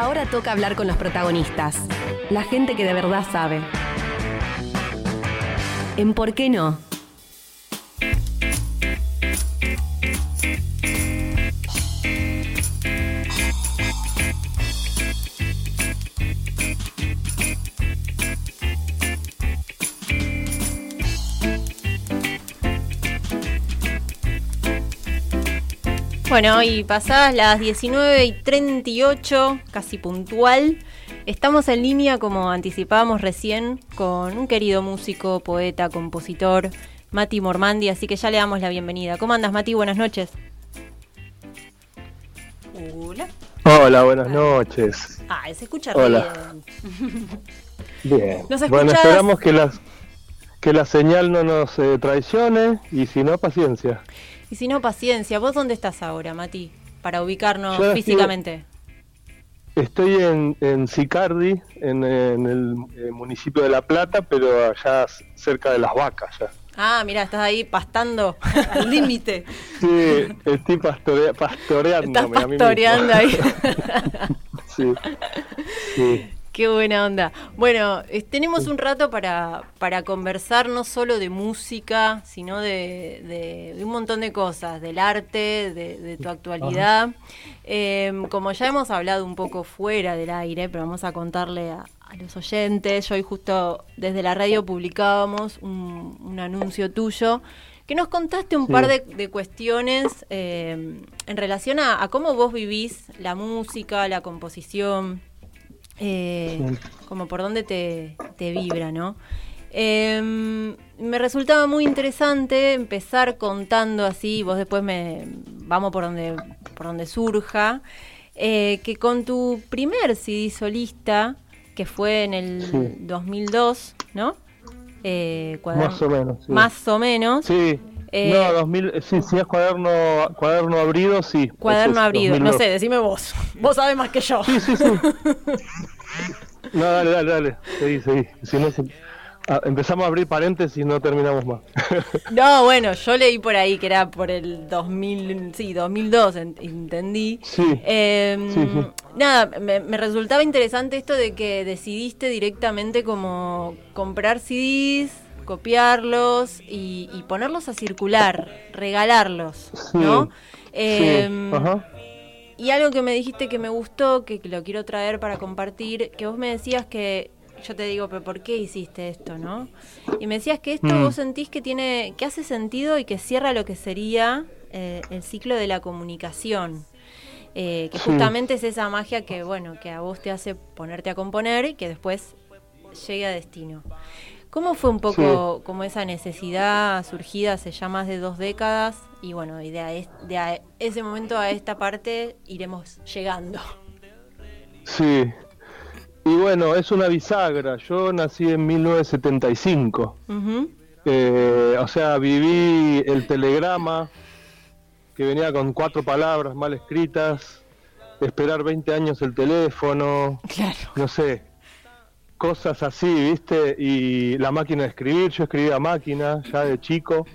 Ahora toca hablar con los protagonistas, la gente que de verdad sabe. ¿En por qué no? Bueno, y pasadas las 19 y 38, casi puntual, estamos en línea, como anticipábamos recién, con un querido músico, poeta, compositor, Mati Mormandi, así que ya le damos la bienvenida. ¿Cómo andas, Mati? Buenas noches. Hola. Hola, buenas noches. Ah, se escucha Hola. bien. Bien. Bueno, esperamos que la, que la señal no nos eh, traicione y si no, paciencia. Y si no, paciencia. ¿Vos dónde estás ahora, Mati? Para ubicarnos físicamente. Estoy, en, en Sicardi, en, el eh, municipio de La Plata, pero allá cerca de las vacas ya. Ah, mira, estás ahí pastando al límite. Sí, estoy pastoreando. Estás pastoreando ahí. sí. sí. Qué buena onda. Bueno, tenemos un rato para, para conversar no solo de música, sino de, un montón de cosas, del arte, de, tu actualidad. Em, como ya hemos hablado un poco fuera del aire, pero vamos a contarle a, los oyentes, yo hoy justo desde la radio publicábamos un, anuncio tuyo que nos contaste un par de, cuestiones em, en relación a, a, cómo vos vivís la música, la composición, eh, como por dónde te, vibra, ¿no? Em, me resultaba muy interesante empezar contando así, vos después me vamos por donde, por donde surja, eh, que con tu primer CD solista, que fue en el 2002, ¿no? Eh, más o menos. Más o menos. Sí. Eh, no, 2000, sí, sí es cuaderno, cuaderno abrido, sí. Cuaderno abrido, no sé, decime vos. Vos sabés más que yo. Sí, sí, sí. no, dale, dale, dale. Seguí, seguí. Si no, ah, empezamos a abrir paréntesis y no terminamos más. no, bueno, yo leí por ahí que era por el 2000, sí, 2002, entendí. Sí, sí, Nada, me, me resultaba interesante esto de que decidiste directamente como comprar CDs copiarlos y, ponerlos a circular, regalarlos, ¿no? Em, y algo que me dijiste que me gustó, que lo quiero traer para compartir, que vos me decías que yo te digo, pero ¿por qué hiciste esto, no? Y me decías que esto mm. vos sentís que tiene, que hace sentido y que cierra lo que sería eh, el ciclo de la comunicación. Eh, que justamente es esa magia que, bueno, que a vos te hace ponerte a componer y que después llegue a destino. ¿Cómo fue un poco como esa necesidad surgida hace ya más de dos décadas? Y bueno, de, de ese momento a esta parte iremos llegando. Sí, y bueno, es una bisagra. Yo nací en 1975. Eh, o sea, viví el telegrama, que venía con cuatro palabras mal escritas, esperar 20 años el teléfono, claro. no sé, cosas así, ¿viste? Y la máquina de escribir, yo escribía máquina ya de chico.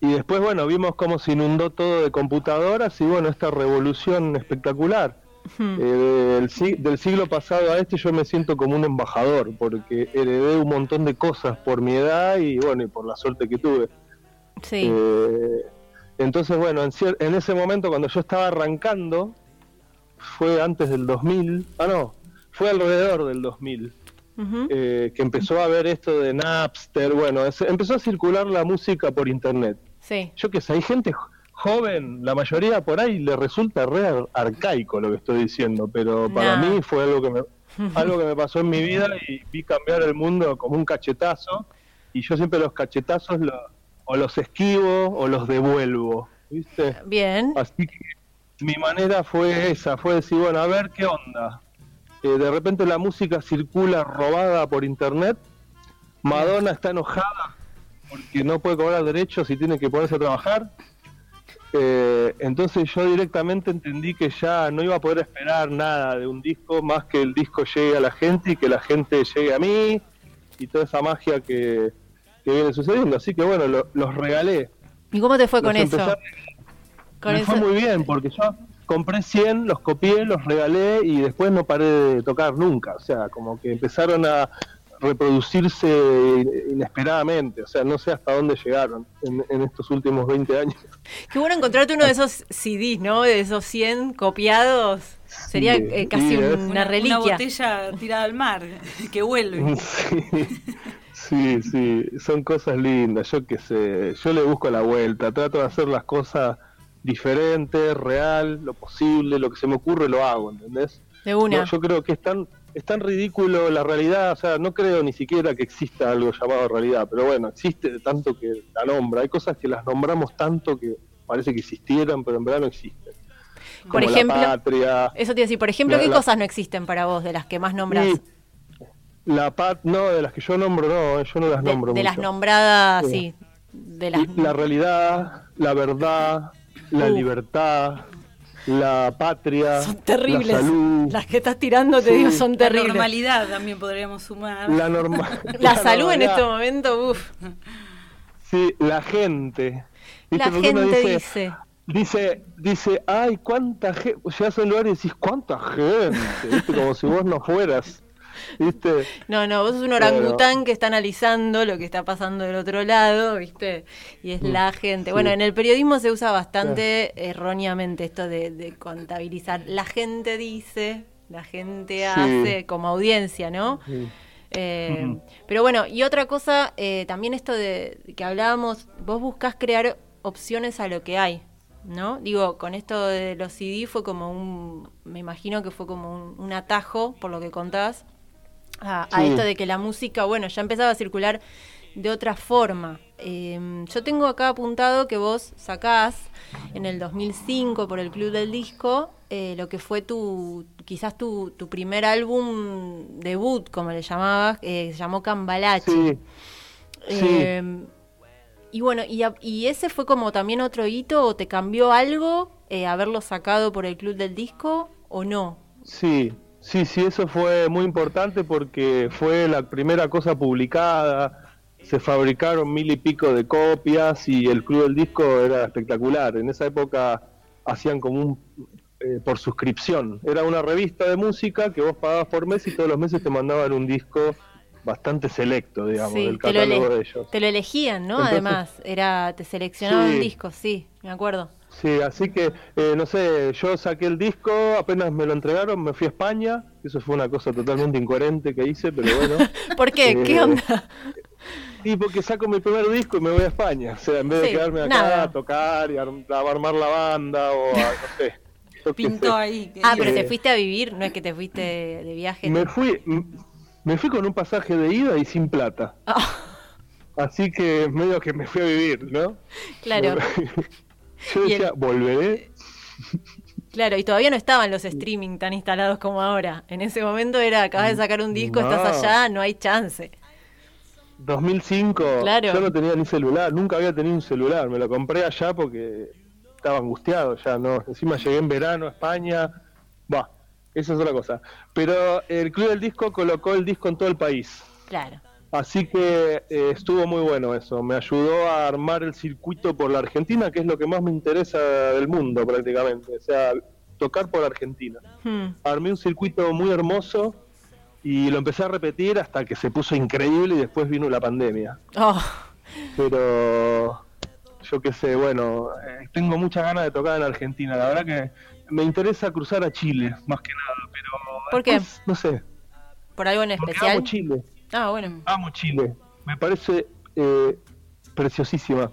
Y después, bueno, vimos cómo se inundó todo de computadoras y bueno, esta revolución espectacular. Eh, del, siglo pasado a este yo me siento como un embajador porque heredé un montón de cosas por mi edad y bueno, y por la suerte que tuve. Sí. Eh, entonces, bueno, en, en ese momento cuando yo estaba arrancando, fue antes del 2000, ah no, fue alrededor del 2000. Eh, que empezó a ver esto de Napster, bueno, empezó a circular la música por internet. Sí. Yo que sé, hay gente joven, la mayoría por ahí le resulta re arcaico lo que estoy diciendo, pero para mí fue algo que me algo que me pasó en mi vida y vi cambiar el mundo como un cachetazo y yo siempre los cachetazos o los esquivo o los devuelvo, ¿viste? Bien. Así que mi manera fue esa, fue decir, bueno, a ver qué onda de repente la música circula robada por internet, Madonna está enojada porque no puede cobrar derechos y tiene que ponerse a trabajar. Eh, entonces yo directamente entendí que ya no iba a poder esperar nada de un disco más que el disco llegue a la gente y que la gente llegue a mí y toda esa magia que, viene sucediendo. Así que bueno, los regalé. ¿Y cómo te fue con eso? me fue muy bien porque yo compré 100, los copié, los regalé y después no paré de tocar nunca. O sea, como que empezaron a reproducirse inesperadamente. O sea, no sé hasta dónde llegaron en, estos últimos 20 años. Qué bueno encontrarte uno de esos CDs, ¿no? De esos 100 copiados. Sería eh, casi una, reliquia. Una botella tirada al mar, que vuelve. Sí. sí, son cosas lindas, yo qué sé, yo le busco la vuelta, trato de hacer las cosas diferentes, real, lo posible, lo que se me ocurre lo hago, ¿entendés? De una. yo creo que es tan, es tan ridículo la realidad, o sea, no creo ni siquiera que exista algo llamado realidad, pero bueno, existe tanto que la nombra, hay cosas que las nombramos tanto que parece que existieran, pero en verdad no existen por ejemplo, eso te iba a decir, por ejemplo, ¿qué cosas no existen para vos de las que más nombras? la pat, no, de las que yo nombro, no, yo no las nombro. De, las nombradas, sí. De La realidad, la verdad, la uh. libertad, la patria, son terribles. La salud. Las que estás tirando, te digo, son terribles. La normalidad también podríamos sumar. La, norma la, salud en este momento, uff. Sí, la gente. La gente dice, Dice, dice, ay, cuánta gente, ya son lugar y decís, cuánta gente, ¿viste? como si vos no fueras. ¿Viste? No, no, vos sos un orangután que está analizando lo que está pasando del otro lado, ¿viste? Y es la mm, gente. Bueno, en el periodismo se usa bastante erróneamente esto de, contabilizar. La gente dice, la gente hace como audiencia, ¿no? Eh, pero bueno, y otra cosa, eh, también esto de que hablábamos, vos buscás crear opciones a lo que hay. ¿no? Digo, con esto de los CD fue como un, me imagino que fue como un, atajo, por lo que contás, a, esto de que la música, bueno, ya empezaba a circular de otra forma. Em, yo tengo acá apuntado que vos sacás en el 2005 por el Club del Disco eh, lo que fue tu, quizás tu, tu, primer álbum debut, como le llamabas, eh, se llamó Cambalache. Em, y bueno, y, ese fue como también otro hito, o te cambió algo eh, haberlo sacado por el Club del Disco o no? Sí, sí, sí, eso fue muy importante porque fue la primera cosa publicada, se fabricaron mil y pico de copias y el Club del Disco era espectacular. En esa época hacían como un eh, por suscripción. Era una revista de música que vos pagabas por mes y todos los meses te mandaban un disco bastante selecto, digamos, del catálogo de ellos. Te lo elegían, ¿no? Además, era te seleccionaban un disco, sí, me acuerdo. Sí, así que, eh, no sé, yo saqué el disco, apenas me lo entregaron, me fui a España, eso fue una cosa totalmente incoherente que hice, pero bueno. ¿Por qué? ¿Qué eh, onda? Sí, porque saco mi primer disco y me voy a España, o sea, en vez de quedarme acá a tocar y a, armar la banda o a, no sé. Pintó ahí. Ah, pero te fuiste a vivir, no es que te fuiste de viaje. Me fui, me fui con un pasaje de ida y sin plata. Ah. Así que medio que me fui a vivir, ¿no? Claro. Yo decía, volveré. Claro, y todavía no estaban los streaming tan instalados como ahora. En ese momento era, acabas de sacar un disco, estás allá, no hay chance. 2005, claro. yo no tenía ni celular, nunca había tenido un celular, me lo compré allá porque estaba angustiado ya, ¿no? Encima llegué en verano a España, va, esa es otra cosa. Pero el Club del Disco colocó el disco en todo el país. Claro. Así que eh, estuvo muy bueno eso. Me ayudó a armar el circuito por la Argentina, que es lo que más me interesa del mundo prácticamente. O sea, tocar por Argentina. Hmm. Armé un circuito muy hermoso y lo empecé a repetir hasta que se puso increíble y después vino la pandemia. Oh. Pero yo qué sé, bueno, eh, tengo muchas ganas de tocar en Argentina. La verdad que me interesa cruzar a Chile, más que nada, pero... ¿Por qué? No sé. ¿Por algo en especial? Chile. Ah, bueno. Amo Chile. Me parece eh, preciosísima.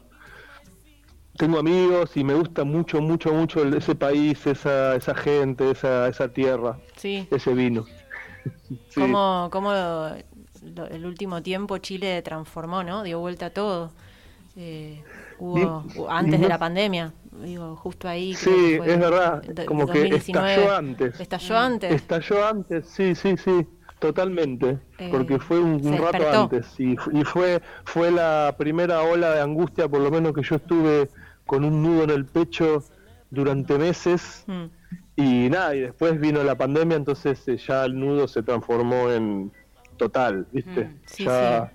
Tengo amigos y me gusta mucho, mucho, mucho ese país, esa, esa gente, esa, esa tierra, sí. ese vino. sí. Como, como el último tiempo Chile transformó, ¿no? Dio vuelta a todo. Eh, hubo, antes de la pandemia digo, justo ahí. Sí, es verdad, como que estalló antes. ¿Estalló antes? Estalló antes, sí, sí, sí, totalmente, eh, porque fue un, rato antes y, y, fue, fue la primera ola de angustia, por lo menos que yo estuve con un nudo en el pecho durante meses mm. y nada, y después vino la pandemia, entonces eh, ya el nudo se transformó en total, ¿viste? Mm, ya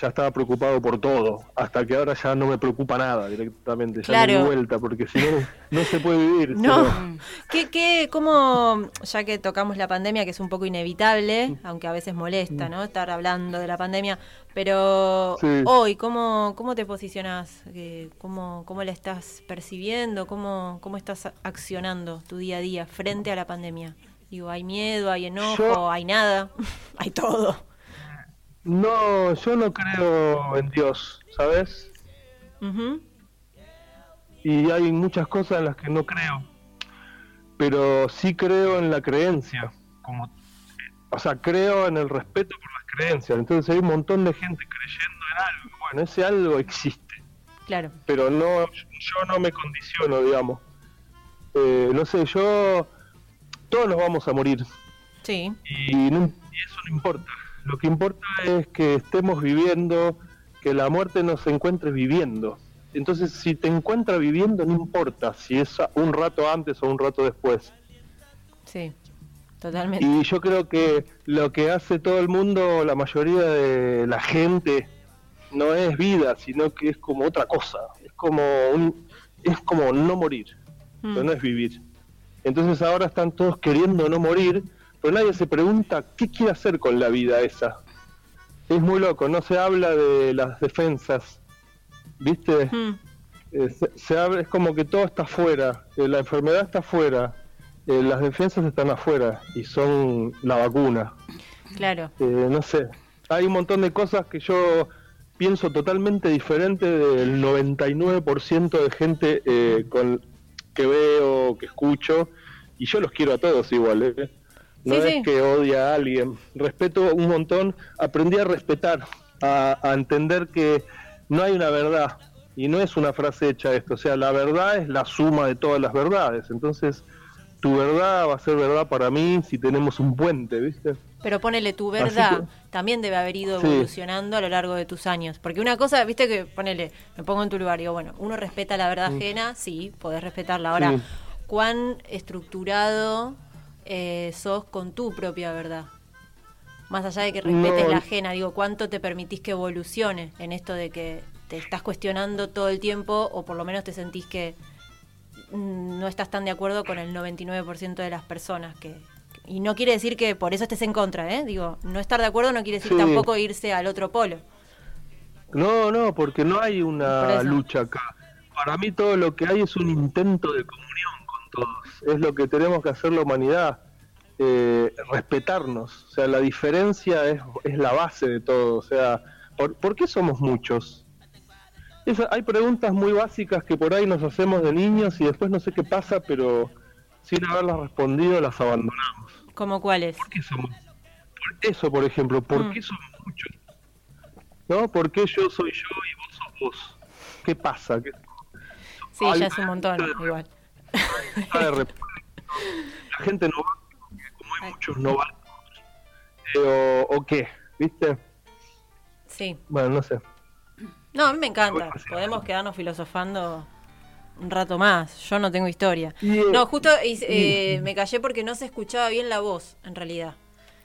ya estaba preocupado por todo, hasta que ahora ya no me preocupa nada directamente, ya claro. me vuelta, porque si no, no se puede vivir. No, ¿Qué, qué, cómo, ya que tocamos la pandemia, que es un poco inevitable, aunque a veces molesta, ¿no? Estar hablando de la pandemia, pero Sí. hoy, ¿cómo, cómo te posicionas? Eh, ¿Cómo, ¿Cómo la estás percibiendo? ¿Cómo, ¿Cómo estás accionando tu día a día frente a la pandemia? Digo, ¿hay miedo, hay enojo, Yo- hay nada? hay todo. No, yo no creo en Dios, ¿sabes? Y hay muchas cosas en las que no creo, pero sí creo en la creencia, como, o sea, creo en el respeto por las creencias. Entonces hay un montón de gente creyendo en algo. Bueno, ese algo existe, Claro. pero no, yo no me condiciono, digamos. Eh, no sé, yo, todos nos vamos a morir Sí. y, no- y eso no importa. Lo que importa es que estemos viviendo, que la muerte nos encuentre viviendo. Entonces, si te encuentra viviendo, no importa si es un rato antes o un rato después. Sí. Totalmente. Y yo creo que lo que hace todo el mundo, la mayoría de la gente, no es vida, sino que es como otra cosa. Es como un, es como no morir, Mm. pero no es vivir. Entonces ahora están todos queriendo no morir, pero nadie se pregunta qué quiere hacer con la vida esa. Es muy loco, no se habla de las defensas, ¿viste? Mm. Eh, se, se abre, es como que todo está afuera, eh, la enfermedad está afuera, eh, las defensas están afuera y son la vacuna. Claro. Eh, no sé, hay un montón de cosas que yo pienso totalmente diferente del 99% de gente eh, con que veo, que escucho, y yo los quiero a todos igual. ¿eh? No Sí, es sí. que odia a alguien, respeto un montón, aprendí a respetar, a, a entender que no hay una verdad, y no es una frase hecha esto, o sea, la verdad es la suma de todas las verdades, entonces tu verdad va a ser verdad para mí si tenemos un puente, ¿viste? Pero ponele tu verdad, que- también debe haber ido Sí. evolucionando a lo largo de tus años. Porque una cosa, viste que, ponele, me pongo en tu lugar, digo, bueno, uno respeta la verdad ajena, sí, podés respetarla. Ahora, Sí. ¿cuán estructurado eh, sos con tu propia verdad? Más allá de que respetes No. la ajena, digo, ¿cuánto te permitís que evolucione en esto de que te estás cuestionando todo el tiempo o por lo menos te sentís que mm, no estás tan de acuerdo con el 99% de las personas que y no quiere decir que por eso estés en contra, ¿eh? Digo, no estar de acuerdo no quiere decir Sí. tampoco irse al otro polo. No, no, porque no hay una lucha acá. Para mí todo lo que hay es un intento de comunión todos. Es lo que tenemos que hacer la humanidad, eh, respetarnos. O sea, la diferencia es, es la base de todo. O sea, ¿por, por qué somos muchos? Hay preguntas muy básicas que por ahí nos hacemos de niños y después no sé qué pasa, pero sin haberlas respondido las abandonamos. ¿Cómo cuáles? ¿Por qué somos? Por eso, por ejemplo, ¿por Mm. qué somos muchos? ¿No? ¿Por qué yo soy yo y vos sos vos? ¿Qué pasa? ¿Qué, Sí, ya es un montón, igual. Ah, la gente no va, como hay muchos no van. Eh, o, o qué? ¿Viste? Sí. Bueno, no sé. No, a mí me encanta. Podemos quedarnos filosofando un rato más. Yo no tengo historia. Eh, No, justo eh, me callé porque no se escuchaba bien la voz, en realidad.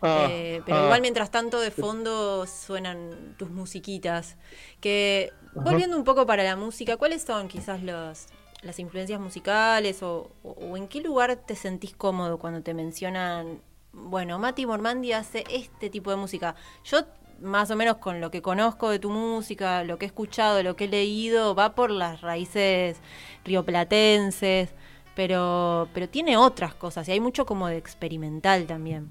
Ah, Eh, pero ah. igual mientras tanto de fondo suenan tus musiquitas. Que volviendo un poco para la música, ¿cuáles son quizás los, las influencias musicales o, o- en qué lugar te sentís cómodo cuando te mencionan, bueno, Mati Mormandi hace este tipo de música? Yo más o menos con lo que conozco de tu música, lo que he escuchado, lo que he leído, va por las raíces rioplatenses, pero, pero tiene otras cosas y hay mucho como de experimental también.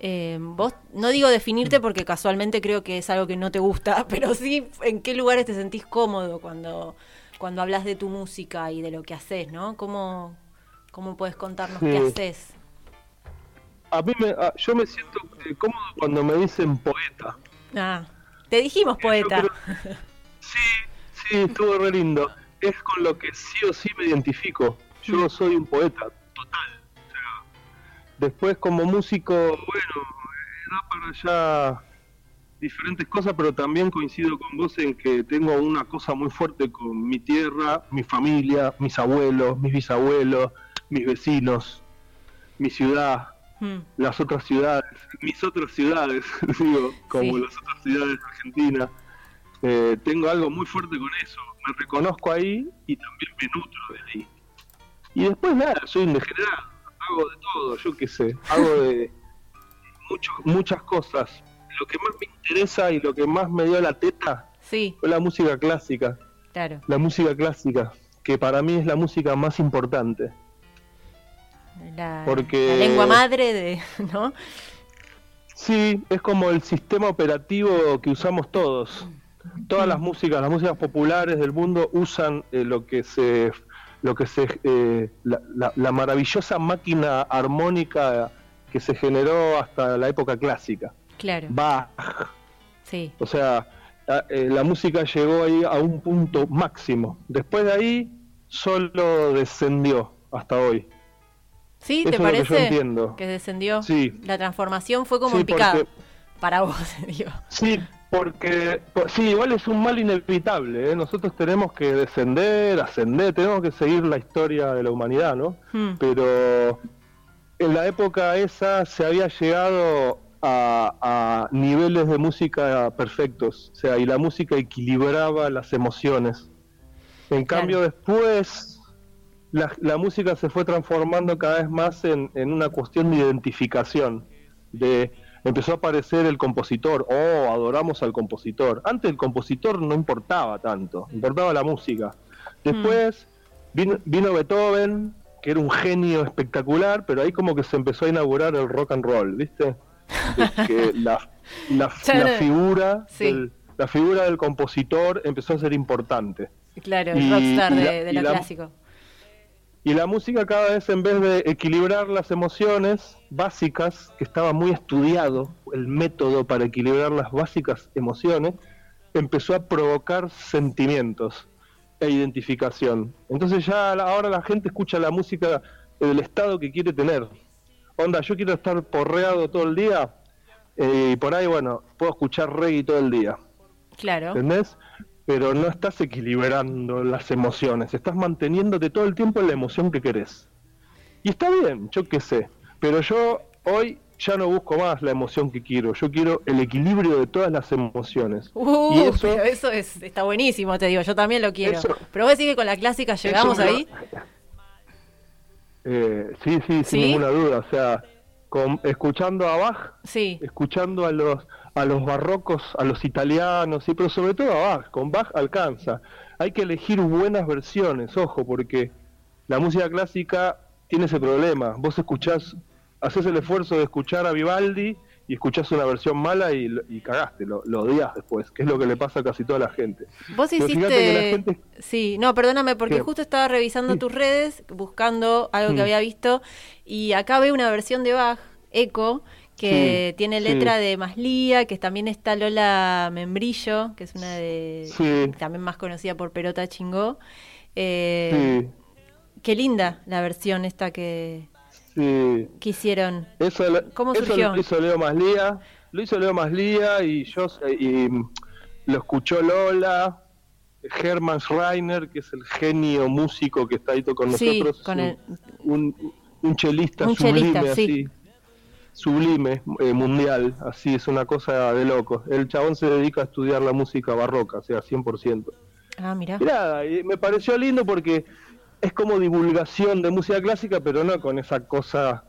Eh, vos, no digo definirte porque casualmente creo que es algo que no te gusta, pero sí en qué lugares te sentís cómodo cuando, cuando hablas de tu música y de lo que haces, ¿no? ¿Cómo, cómo puedes contarnos qué haces? A mí me, ah, yo me siento eh, cómodo cuando me dicen poeta. Ah, te dijimos poeta. Yo creo- Sí, sí, estuvo re lindo. Es con lo que sí o sí me identifico. Yo Mm. soy un poeta, total. O sea, después como músico, bueno, eh, da para allá diferentes cosas, pero también coincido con vos en que tengo una cosa muy fuerte con mi tierra, mi familia, mis abuelos, mis bisabuelos, mis vecinos, mi ciudad, Mm, las otras ciudades, mis otras ciudades, digo, como Sí. las otras ciudades de Argentina. Eh, tengo algo muy fuerte con eso. Me reconozco ahí y también me nutro de ahí. Y después nada, soy un degenerado. Hago de todo, yo qué sé. Hago de muchas cosas. Lo que más me interesa y lo que más me dio la teta sí. fue la música clásica. Claro. La música clásica, que para mí es la música más importante. La, Porque... la lengua madre de, ¿no? Sí, es como el sistema operativo que usamos todos. Todas las músicas, las músicas populares del mundo usan eh, lo que se, lo que se, eh, la, maravillosa máquina armónica que se generó hasta la época clásica. Claro. Bach. Sí. O sea, eh, la música llegó ahí a un punto máximo. Después de ahí solo descendió hasta hoy. ¿Sí? ¿Te parece que, descendió? Sí. La transformación fue como picada para vos, digo. Sí, porque sí, igual es un mal inevitable. ¿eh? Nosotros tenemos que descender, ascender, tenemos que seguir la historia de la humanidad, ¿no? Hmm. Pero en la época esa se había llegado a, niveles de música perfectos, o sea, y la música equilibraba las emociones. En cambio, después la, música se fue transformando cada vez más en, una cuestión de identificación, de empezó a aparecer el compositor, oh, adoramos al compositor. Antes el compositor no importaba tanto, importaba la música. Después vino, Beethoven, que era un genio espectacular, pero ahí como que se empezó a inaugurar el rock and roll, ¿viste? Que la, figura del, la figura del compositor empezó a ser importante. Claro, el rockstar de, lo clásico. Y la música cada vez en vez de equilibrar las emociones básicas, que estaba muy estudiado el método para equilibrar las básicas emociones, empezó a provocar sentimientos e identificación. Entonces ya ahora la gente escucha la música del estado que quiere tener. Onda, yo quiero estar porreado todo el día eh, y por ahí, bueno, puedo escuchar reggae todo el día. Claro. ¿Entendés? pero no estás equilibrando las emociones, estás manteniéndote todo el tiempo en la emoción que querés. Y está bien, yo qué sé, pero yo hoy ya no busco más la emoción que quiero, yo quiero el equilibrio de todas las emociones. Uh, y eso, eso es, está buenísimo, te digo, yo también lo quiero. pero vos decís que con la clásica llegamos ahí. Eh, sí, sí, sin ninguna duda, o sea, con, escuchando a Bach, sí. escuchando a los a los barrocos, a los italianos, sí, pero sobre todo a Bach, con Bach alcanza. Hay que elegir buenas versiones, ojo, porque la música clásica tiene ese problema. Vos escuchás, haces el esfuerzo de escuchar a Vivaldi y escuchás una versión mala y, cagaste, lo, lo, odias después, que es lo que le pasa a casi toda la gente. Vos hiciste... Sí, no, perdóname, porque justo estaba revisando tus redes, buscando algo que mm. había visto, y acá veo una versión de Bach, Eco, que tiene letra de Maslía, que también está Lola Membrillo, que es una de también más conocida por Perota Chingó. Eh, qué linda la versión esta que, que hicieron. Eso, ¿Cómo surgió? lo hizo Leo Maslía, lo hizo Leo Maslía y yo y lo escuchó Lola. Hermann Schreiner, que es el genio músico que está ahí con nosotros, con un, un, chelista sublime así sublime eh, mundial, así es una cosa de loco. El chabón se dedica a estudiar la música barroca, o sea, 100%. Ah, mira. Y me pareció lindo porque es como divulgación de música clásica, pero no con esa cosa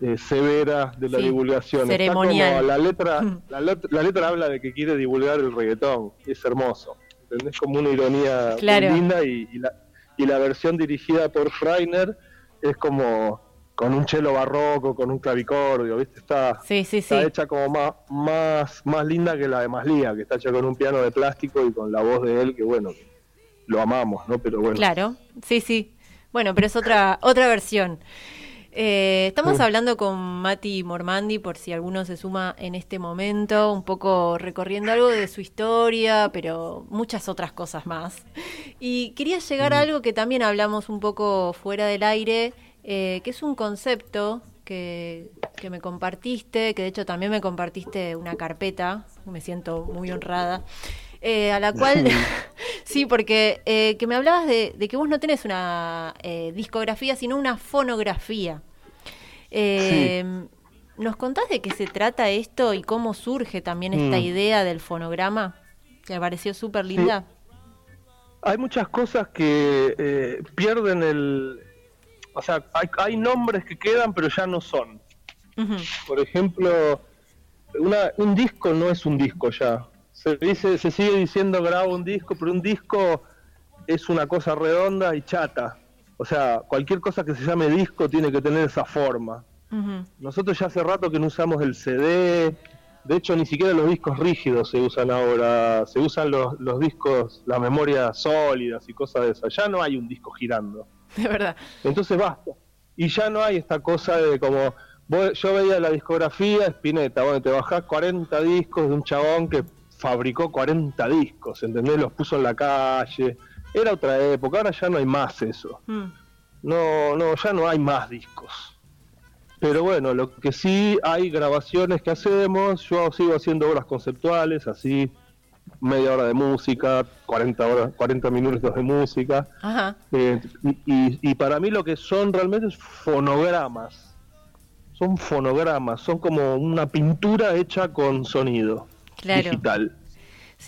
eh, severa de la divulgación. Ceremonial. la letra, la, letra habla de que quiere divulgar el reggaetón, es hermoso. ¿Entendés? Como una ironía linda y, la, y la versión dirigida por Freiner es como con un chelo barroco, con un clavicordio, ¿viste? Está, está hecha como más, más, más linda que la de Maslía, que está hecha con un piano de plástico y con la voz de él, que bueno, lo amamos, ¿no? Pero bueno. Claro, sí, sí. Bueno, pero es otra, otra versión. Eh, estamos hablando con Mati Mormandi, por si alguno se suma en este momento, un poco recorriendo algo de su historia, pero muchas otras cosas más. Y quería llegar a algo que también hablamos un poco fuera del aire, eh, que es un concepto que, me compartiste, que de hecho también me compartiste una carpeta, me siento muy honrada, eh, a la cual, sí, porque eh, que me hablabas de, que vos no tenés una discografía, sino una fonografía. ¿Nos contás de qué se trata esto y cómo surge también esta mm. idea del fonograma? ¿Te pareció súper linda? Hay muchas cosas que eh, pierden el... O sea, hay, hay, nombres que quedan pero ya no son. Por ejemplo, una, un disco no es un disco ya. Se, dice, se sigue diciendo grabo un disco, pero un disco es una cosa redonda y chata. O sea, cualquier cosa que se llame disco tiene que tener esa forma. Nosotros ya hace rato que no usamos el CD, de hecho ni siquiera los discos rígidos se usan ahora, se usan los, los discos, las memorias sólidas y cosas de esas. Ya no hay un disco girando. De verdad. Entonces basta. Y ya no hay esta cosa de como, yo veía la discografía Spinetta, bueno, te bajás 40 discos de un chabón que fabricó 40 discos, ¿entendés? Los puso en la calle era otra época, ahora ya no hay más eso. Mm. No, no, ya no hay más discos. Pero bueno, lo que sí hay grabaciones que hacemos, yo sigo haciendo obras conceptuales, así media hora de música, 40 horas, 40 minutos de música. Eh, y, y, para mí lo que son realmente es fonogramas. Son fonogramas, son como una pintura hecha con sonido digital.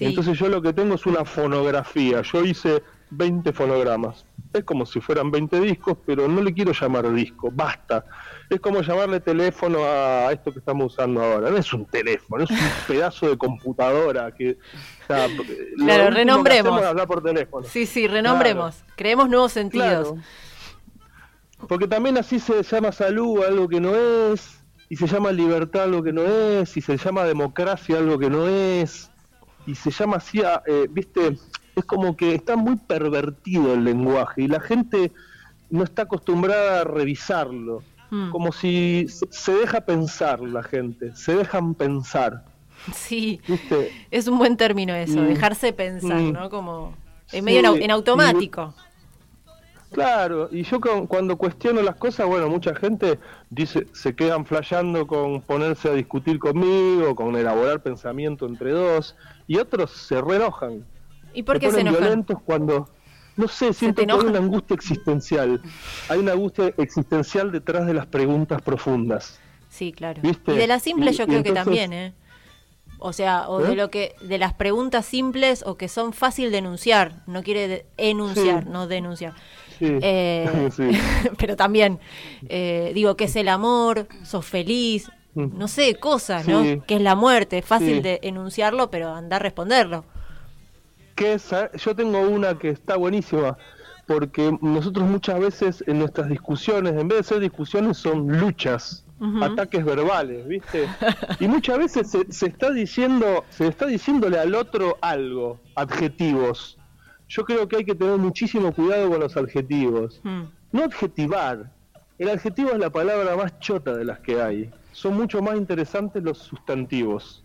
Entonces yo lo que tengo es una fonografía. Yo hice 20 fonogramas. Es como si fueran 20 discos, pero no le quiero llamar disco, basta. Es como llamarle teléfono a esto que estamos usando ahora. No es un teléfono, es un pedazo de computadora que... claro, renombremos. hablar por teléfono. Sí, sí, renombremos. Creemos nuevos sentidos. Porque también así se llama salud algo que no es, y se llama libertad algo que no es, y se llama democracia algo que no es, y se llama así, eh, viste, es como que está muy pervertido el lenguaje y la gente no está acostumbrada a revisarlo. Hmm. Como si se deja pensar la gente, se dejan pensar. Sí, es un buen término eso, mm. dejarse pensar, mm. ¿no? Como en medio en, automático. Claro, y yo cuando cuestiono las cosas, bueno, mucha gente dice, se quedan flayando con ponerse a discutir conmigo, con elaborar pensamiento entre dos, y otros se reenojan ¿Y por qué se, enojan? violentos cuando, no sé, siento que hay una angustia existencial. Hay una angustia existencial detrás de las preguntas profundas. Sí, claro. Y de las simples yo creo que también, ¿eh? O sea, o de ¿Eh? lo que de las preguntas simples o que son fácil de enunciar, no quiere enunciar, no denunciar. Sí. Eh, pero también eh, digo que es el amor, sos feliz, mm. no sé, cosas, ¿no? Que es la muerte, es fácil de enunciarlo, pero andar a responderlo. Que yo tengo una que está buenísima, porque nosotros muchas veces en nuestras discusiones, en vez de ser discusiones, son luchas, ataques verbales, ¿viste? Y muchas veces se, está diciendo, se está diciéndole al otro algo, adjetivos. Yo creo que hay que tener muchísimo cuidado con los adjetivos. No adjetivar. El adjetivo es la palabra más chota de las que hay. Son mucho más interesantes los sustantivos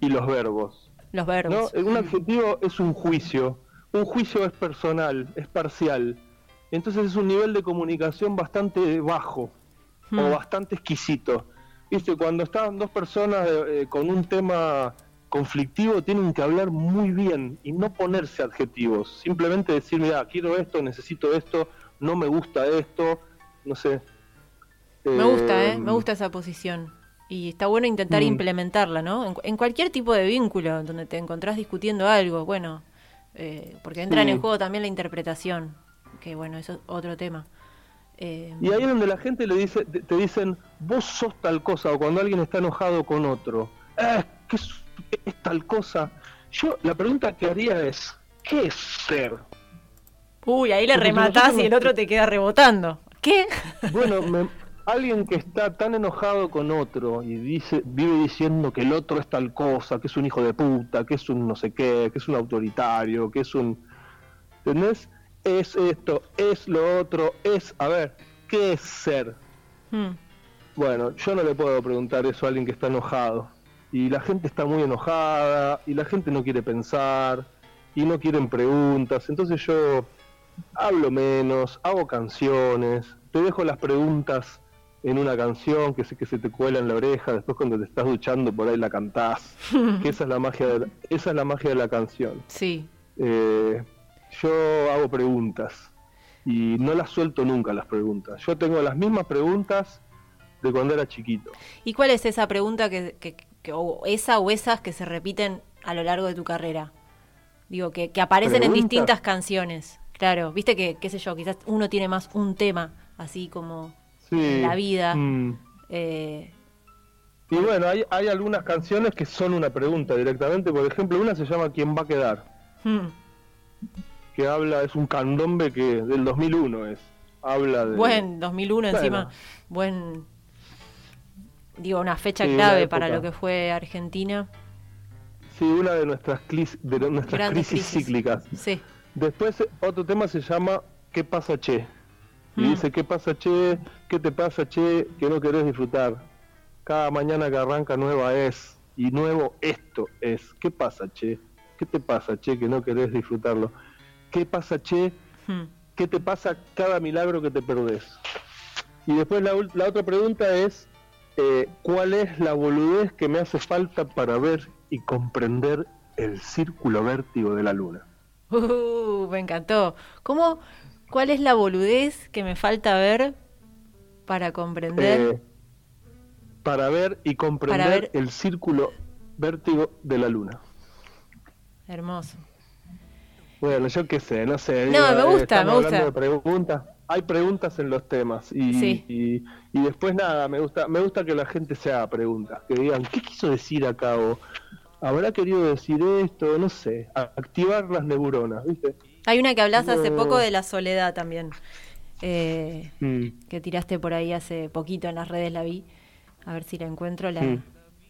y los verbos. Los verbos. Un adjetivo es un juicio. Un juicio es personal, es parcial. Entonces es un nivel de comunicación bastante bajo o hmm. bastante exquisito. Viste, cuando están dos personas eh, con un tema conflictivo tienen que hablar muy bien y no ponerse adjetivos. Simplemente decir, mira, quiero esto, necesito esto, no me gusta esto, no sé. Me gusta, ¿eh? Me gusta esa posición. Y está bueno intentar mm. implementarla, ¿no? En, cualquier tipo de vínculo donde te encontrás discutiendo algo, bueno, eh, porque entra en el juego también la interpretación, que bueno, eso es otro tema. Eh, y ahí es donde la gente le dice, te, dicen, vos sos tal cosa, o cuando alguien está enojado con otro, eh, ¿qué es, tal cosa? Yo la pregunta que haría es, ¿qué es ser? Uy, ahí le rematás y el otro te queda rebotando. ¿Qué? Bueno, me, alguien que está tan enojado con otro y dice, vive diciendo que el otro es tal cosa, que es un hijo de puta, que es un no sé qué, que es un autoritario, que es un... ¿Entendés? Es esto, es lo otro, es... A ver, ¿qué es ser? Hmm. Bueno, yo no le puedo preguntar eso a alguien que está enojado. Y la gente está muy enojada, y la gente no quiere pensar, y no quieren preguntas. Entonces yo hablo menos, hago canciones, te dejo las preguntas en una canción que sé que se te cuela en la oreja, después cuando te estás duchando por ahí la cantás, que esa es la magia de la, esa es la magia de la canción. Sí. Eh, yo hago preguntas y no las suelto nunca las preguntas. Yo tengo las mismas preguntas de cuando era chiquito. ¿Y cuál es esa pregunta que, que, o esa o esas que se repiten a lo largo de tu carrera? Digo, que, que aparecen en distintas canciones. Claro, viste que, qué sé yo, quizás uno tiene más un tema, así como la vida. Mm. Eh, y bueno, hay, hay algunas canciones que son una pregunta directamente. Por ejemplo, una se llama ¿Quién va a quedar? Hmm. Que habla, es un candombe que del 2001 es. Habla de. Buen 2001 encima. Buen. Digo, una fecha clave para lo que fue Argentina. Sí, una de nuestras, de nuestras crisis, cíclicas. Sí. Después, otro tema se llama ¿Qué pasa, che? Y hmm. dice: ¿Qué pasa, che? ¿Qué te pasa, che? Que no querés disfrutar cada mañana que arranca nueva es, y nuevo esto es. ¿Qué pasa, che? ¿Qué te pasa, che, que no querés disfrutarlo? ¿Qué pasa, che? Hmm. ¿Qué te pasa cada milagro que te perdés? Y después la, otra pregunta es, eh, ¿cuál es la boludez que me hace falta para ver y comprender el círculo vértigo de la luna? Uh, me encantó. ¿Cómo, ¿Cuál es la boludez que me falta ver para comprender? Eh, para ver y comprender el círculo vértigo de la luna. Hermoso. Bueno, yo qué sé, no sé. No, me gusta, me gusta. preguntas. Hay preguntas en los temas y, y, después nada, me gusta, me gusta que la gente se haga preguntas, que digan, ¿qué quiso decir acá? O, ¿Habrá querido decir esto? No sé, activar las neuronas, ¿viste? Hay una que hablas hace poco de la soledad también, eh, mm. que tiraste por ahí hace poquito en las redes, la vi. A ver si la encuentro, la, mm.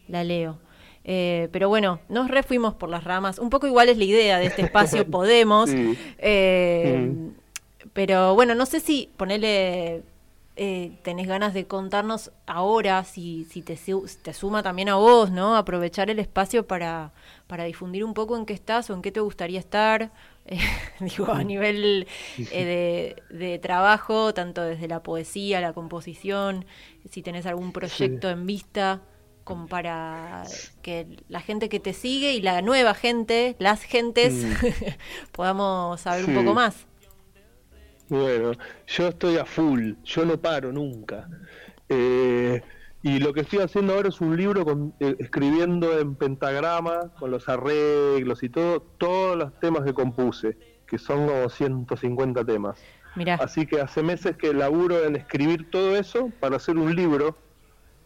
la leo. Eh, pero bueno, nos refuimos por las ramas. Un poco igual es la idea de este espacio, podemos. Eh, mm. Pero bueno, no sé si ponerle, eh, tenés ganas de contarnos ahora, si, si te, te suma también a vos, ¿no? Aprovechar el espacio para, para difundir un poco en qué estás o en qué te gustaría estar. digo, a nivel de, de, trabajo, tanto desde la poesía, la composición, si tenés algún proyecto en vista, como para que la gente que te sigue y la nueva gente, las gentes, mm. podamos saber un poco más. Bueno, yo estoy a full, yo no paro nunca. Eh, y lo que estoy haciendo ahora es un libro con, eh, escribiendo en pentagrama, con los arreglos y todo, todos los temas que compuse, que son como 150 temas. Así que hace meses que laburo en escribir todo eso para hacer un libro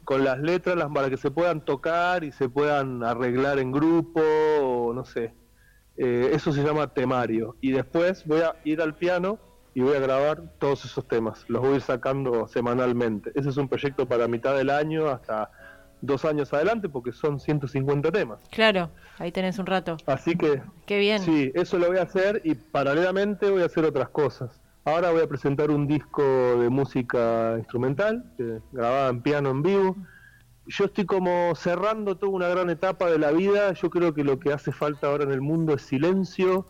con las letras las, para que se puedan tocar y se puedan arreglar en grupo o no sé. Eh, eso se llama temario. Y después voy a ir al piano y voy a grabar todos esos temas. Los voy a ir sacando semanalmente. Ese es un proyecto para mitad del año hasta dos años adelante porque son 150 temas. Claro, ahí tenés un rato. Así que... Qué bien. Sí, eso lo voy a hacer y paralelamente voy a hacer otras cosas. Ahora voy a presentar un disco de música instrumental, grabada en piano en vivo. Yo estoy como cerrando toda una gran etapa de la vida. Yo creo que lo que hace falta ahora en el mundo es silencio.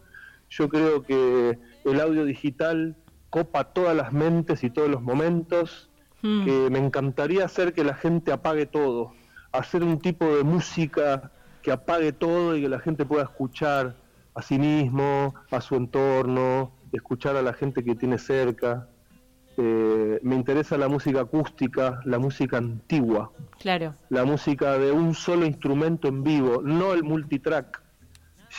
Yo creo que el audio digital copa todas las mentes y todos los momentos. Hmm. Que me encantaría hacer que la gente apague todo. Hacer un tipo de música que apague todo y que la gente pueda escuchar a sí mismo, a su entorno, escuchar a la gente que tiene cerca. Eh, me interesa la música acústica, la música antigua. Claro. La música de un solo instrumento en vivo, no el multitrack.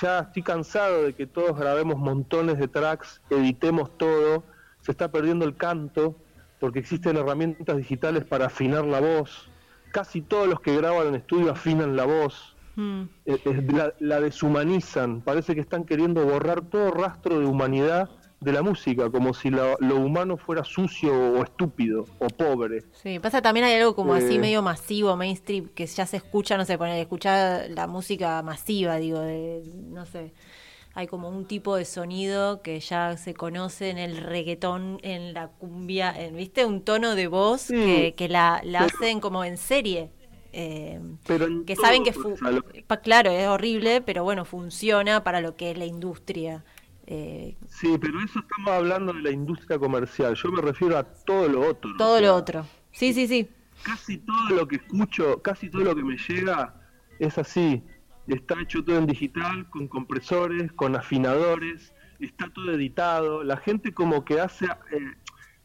Ya estoy cansado de que todos grabemos montones de tracks, editemos todo, se está perdiendo el canto porque existen herramientas digitales para afinar la voz. Casi todos los que graban en estudio afinan la voz Mm. Eh, la, deshumanizan, parece que están queriendo borrar todo rastro de humanidad de la música, como si lo, humano fuera sucio o estúpido o pobre. Sí, pasa también hay algo como así eh. medio masivo, mainstream, que ya se escucha, no sé, poner, escuchar la música masiva, digo, de, no sé, hay como un tipo de sonido que ya se conoce en el reggaetón, en la cumbia, en, ¿viste? Un tono de voz que, la, la hacen como en serie. Eh, que saben que, claro, es horrible, pero bueno, funciona para lo que es la industria. Eh, sí, pero eso estamos hablando de la industria comercial. Yo me refiero a todo lo otro. Todo lo otro. Sí, sí, sí. Casi todo lo que escucho, casi todo lo que me llega es así. Está hecho todo en digital, con compresores, con afinadores, está todo editado. La gente como que hace, eh,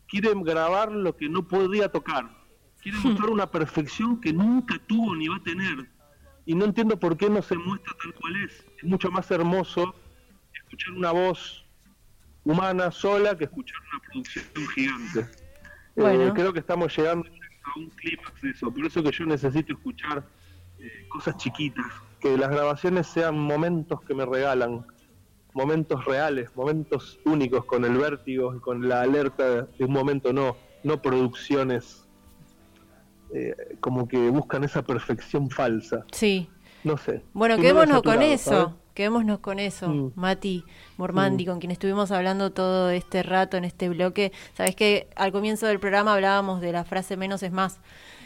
quiere grabar lo que no podía tocar quiere mostrar una perfección que nunca tuvo ni va a tener. Y no entiendo por qué no se muestra tal cual es. Es mucho más hermoso escuchar una voz humana sola que escuchar una producción gigante. Eh, creo que estamos llegando a un clímax de eso, por eso que yo necesito escuchar eh, cosas chiquitas, que las grabaciones sean momentos que me regalan, momentos reales, momentos únicos con el vértigo y con la alerta de un momento, no, no producciones eh, como que buscan esa perfección falsa. Sí. No sé. Bueno, quedémonos con eso. Quedémonos con eso, mm. Mati Mormandi, mm. con quien estuvimos hablando todo este rato en este bloque. Sabes que al comienzo del programa hablábamos de la frase menos es más.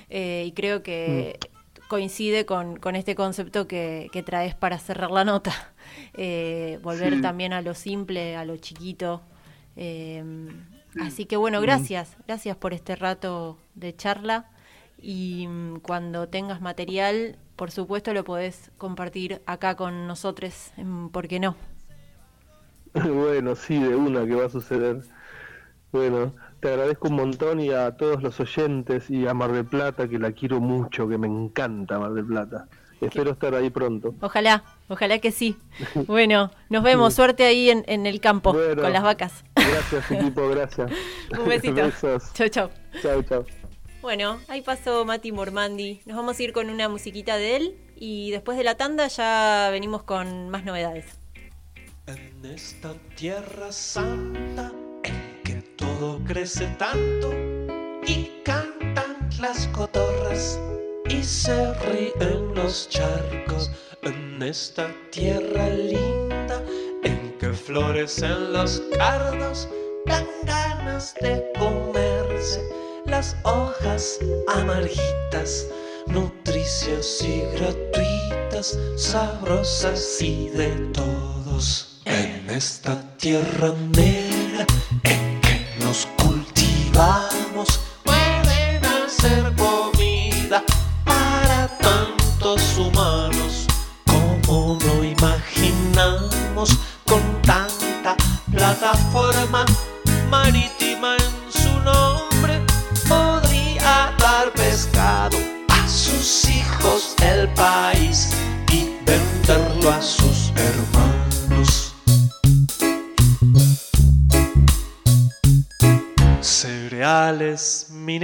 Eh, y creo que mm. coincide con, con, este concepto que, que, traes para cerrar la nota. Eh, volver también a lo simple, a lo chiquito. Eh, así que bueno, gracias. Gracias por este rato de charla. Y cuando tengas material, por supuesto lo podés compartir acá con nosotros, ¿por qué no? bueno, sí, de una que va a suceder. Bueno, te agradezco un montón y a todos los oyentes y a Mar del Plata, que la quiero mucho, que me encanta Mar del Plata. Espero estar ahí pronto. Ojalá, ojalá que sí. Bueno, nos vemos. Suerte ahí en, en el campo con las vacas. Gracias, equipo, gracias. un besito. Chau, chau. Chau, chau. Bueno, ahí pasó Mati Mormandi. Nos vamos a ir con una musiquita de él y después de la tanda ya venimos con más novedades. En esta tierra santa en que todo crece tanto y cantan las cotorras y se ríen los charcos. En esta tierra linda en que florecen los cardos, dan ganas de comerse las hojas amarguitas, nutricias y gratuitas, sabrosas y de todos. En esta tierra negra en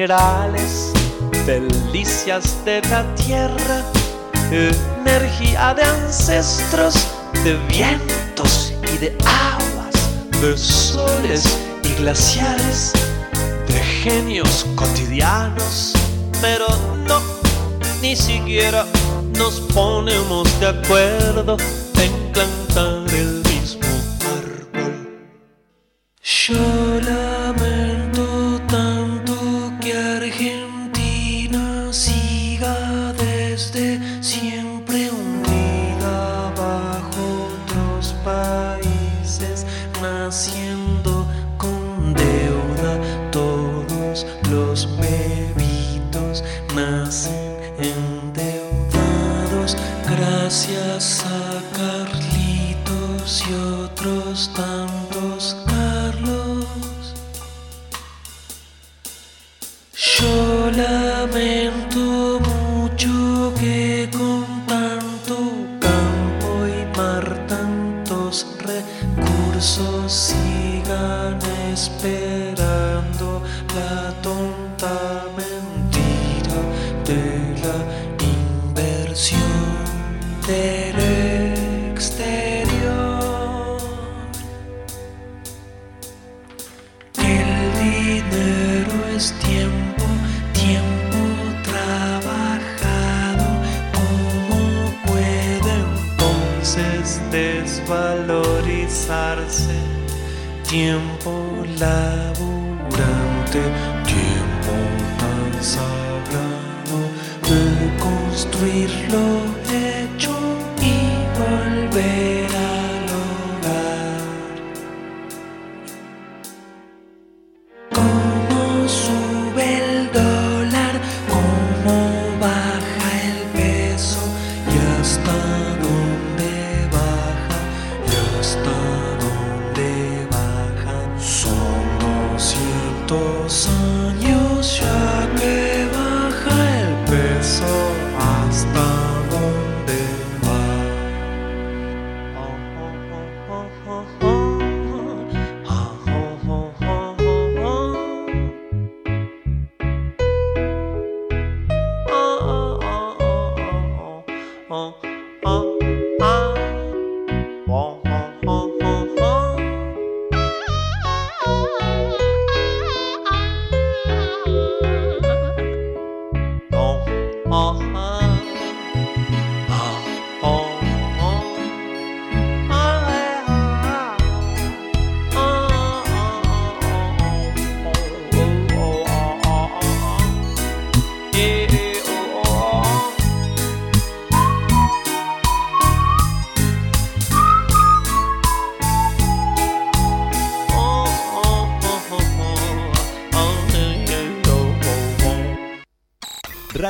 minerales, delicias de la tierra, energía de ancestros, de vientos y de aguas, de soles y glaciares, de genios cotidianos. Pero no, ni siquiera nos ponemos de acuerdo en plantar el sigan esperando la tonta Tiempo laburante,